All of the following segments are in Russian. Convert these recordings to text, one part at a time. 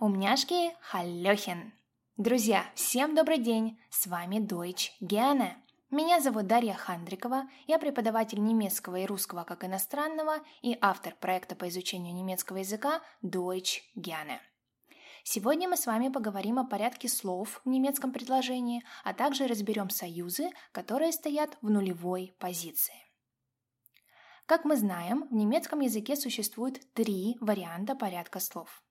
Умняшки, халлёхен! Друзья, всем добрый день! С вами Deutsch Gerne. Меня зовут Дарья Хандрикова, я преподаватель немецкого и русского как иностранного и автор проекта по изучению немецкого языка Deutsch Gerne. Сегодня мы с вами поговорим о порядке слов в немецком предложении, а также разберем союзы, которые стоят в нулевой позиции. Как мы знаем, в немецком языке существует три варианта порядка слов.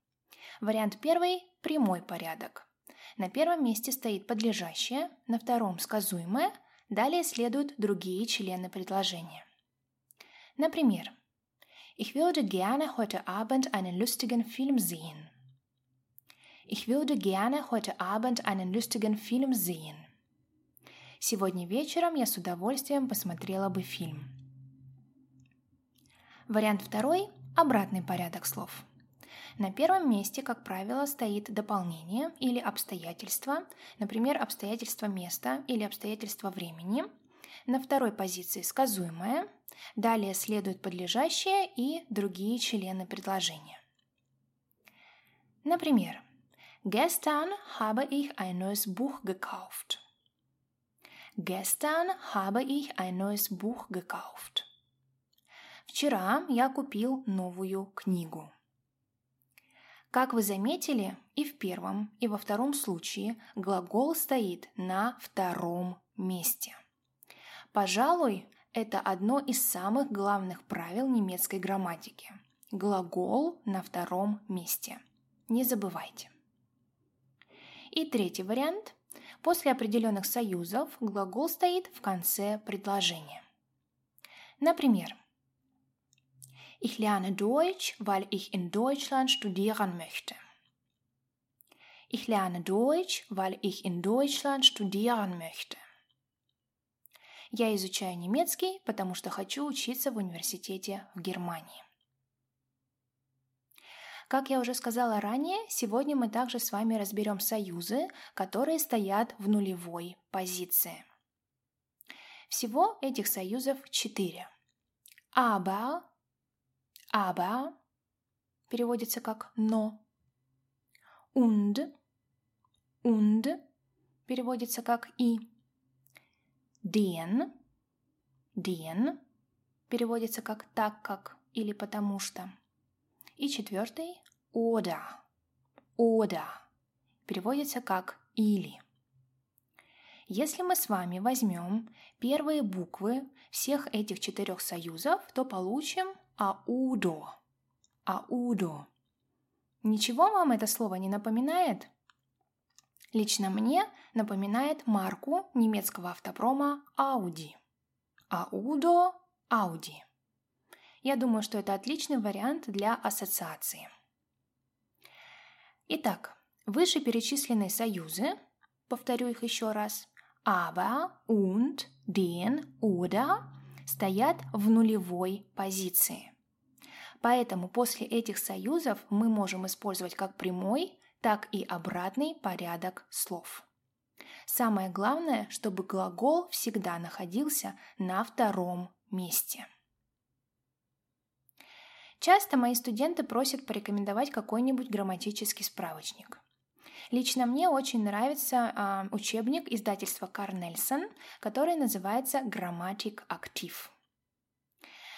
Вариант первый – прямой порядок. На первом месте стоит подлежащее, на втором – сказуемое, далее следуют другие члены предложения. Например, Ich würde gerne heute Abend einen lustigen Film sehen. Ich würde gerne heute Abend einen lustigen Film sehen. Сегодня вечером я с удовольствием посмотрела бы фильм. Вариант второй – обратный порядок слов – на первом месте, как правило, стоит дополнение или обстоятельство, например, обстоятельство места или обстоятельство времени. На второй позиции сказуемое, далее следует подлежащее и другие члены предложения. Например, Gestern habe ich ein neues Buch gekauft. Gestern habe ich ein neues Buch gekauft. Вчера я купил новую книгу. Как вы заметили, и в первом, и во втором случае глагол стоит на втором месте. Пожалуй, это одно из самых главных правил немецкой грамматики. Глагол на втором месте. Не забывайте. И третий вариант. После определенных союзов глагол стоит в конце предложения. Например, Ich lerne Deutsch, weil ich in Deutschland studieren möchte. Ich lerne Deutsch, weil ich in Deutschland studieren möchte. Я изучаю немецкий, потому что хочу учиться в университете в Германии. Как я уже сказала ранее, сегодня мы также с вами разберем союзы, которые стоят в нулевой позиции. Всего этих союзов четыре. Aber, aber переводится как «но». Und, und переводится как «и». Den, den переводится как «так как» или «потому что». И четвертый «oder», «oder» переводится как «или». Если мы с вами возьмем первые буквы всех этих четырех союзов, то получим аудо. Аудо. Ничего вам это слово не напоминает? Лично мне напоминает марку немецкого автопрома Audi. Аудо, Audi. Я думаю, что это отличный вариант для ассоциации. Итак, вышеперечисленные союзы, повторю их еще раз, aber, und, den, oder стоят в нулевой позиции. Поэтому после этих союзов мы можем использовать как прямой, так и обратный порядок слов. Самое главное, чтобы глагол всегда находился на втором месте. Часто мои студенты просят порекомендовать какой-нибудь грамматический справочник. Лично мне очень нравится э, учебник издательства Карнельсон, который называется «Грамматик актив».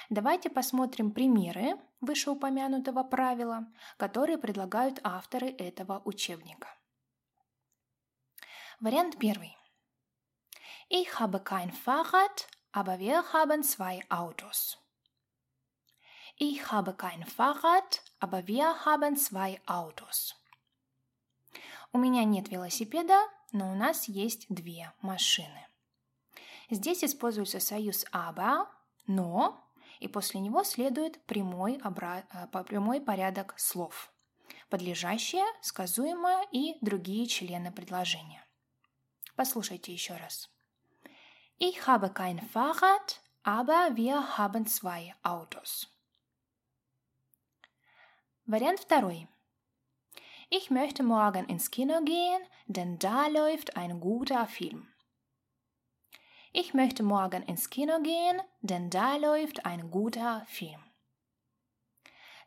Давайте посмотрим примеры вышеупомянутого правила, которые предлагают авторы этого учебника. Вариант первый. Ich habe kein Fahrrad, aber wir haben zwei Autos. Ich habe kein Fahrrad, aber wir haben zwei Autos. У меня нет велосипеда, но у нас есть две машины. Здесь используется союз aber, но, и после него следует прямой, обра... Э, прямой порядок слов. Подлежащее, сказуемое и другие члены предложения. Послушайте еще раз. Ich habe kein Fahrrad, aber wir haben zwei Autos. Вариант второй. Ich möchte morgen ins Kino gehen, denn da läuft ein guter Film. Ich möchte morgen ins Kino gehen, denn da läuft ein guter Film.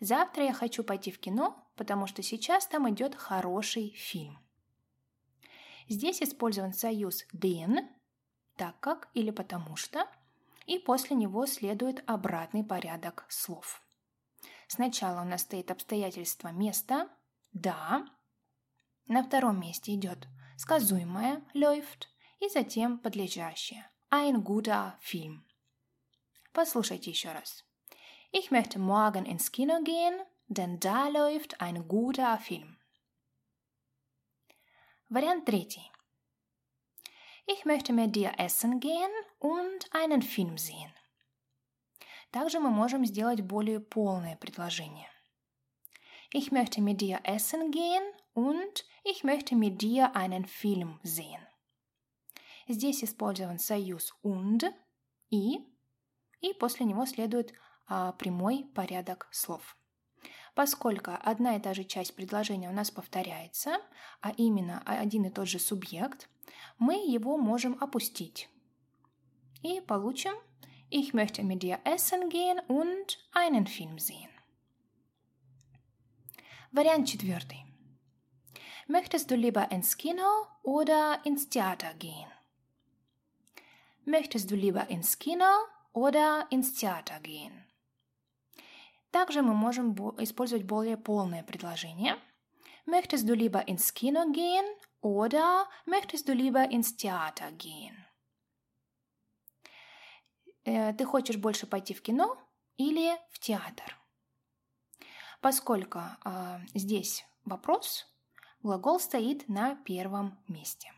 Завтра я хочу пойти в кино, потому что сейчас там идет хороший фильм. Здесь использован союз den, так как или потому что, и после него следует обратный порядок слов. Сначала у нас стоит обстоятельство места «да», на втором месте идет сказуемое «läuft» и затем подлежащее «ein guter Film». Послушайте еще раз. Ich möchte morgen ins Kino gehen, denn da läuft ein guter Film. Вариант третий. Ich möchte mit dir essen gehen und einen Film sehen. Также мы можем сделать более полное предложение. Ich möchte mit dir essen gehen und ich möchte mit dir einen Film sehen. Здесь использован союз und и, и после него следует а, прямой порядок слов. Поскольку одна и та же часть предложения у нас повторяется, а именно один и тот же субъект, мы его можем опустить. И получим Ich möchte mit dir essen gehen und einen Film sehen. Вариант четвертый. Möchtest du lieber ins Kino oder ins Theater gehen? Möchtest du lieber ins Kino oder ins Theater gehen? Также мы можем использовать более полное предложение. Möchtest du lieber ins Kino gehen oder möchtest du lieber ins Theater gehen? Ты хочешь больше пойти в кино или в театр? Поскольку э, здесь вопрос, глагол стоит на первом месте.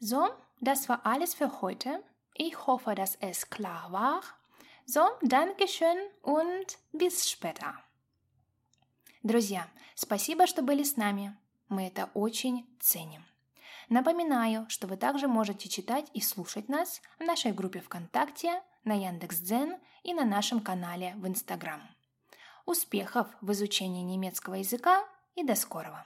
So, das war alles für heute. Ich hoffe, dass es klar war. So, Dankeschön und bis später. Друзья, спасибо, что были с нами. Мы это очень ценим. Напоминаю, что вы также можете читать и слушать нас в нашей группе ВКонтакте, на Яндекс.Дзен и на нашем канале в Инстаграм. Успехов в изучении немецкого языка и до скорого!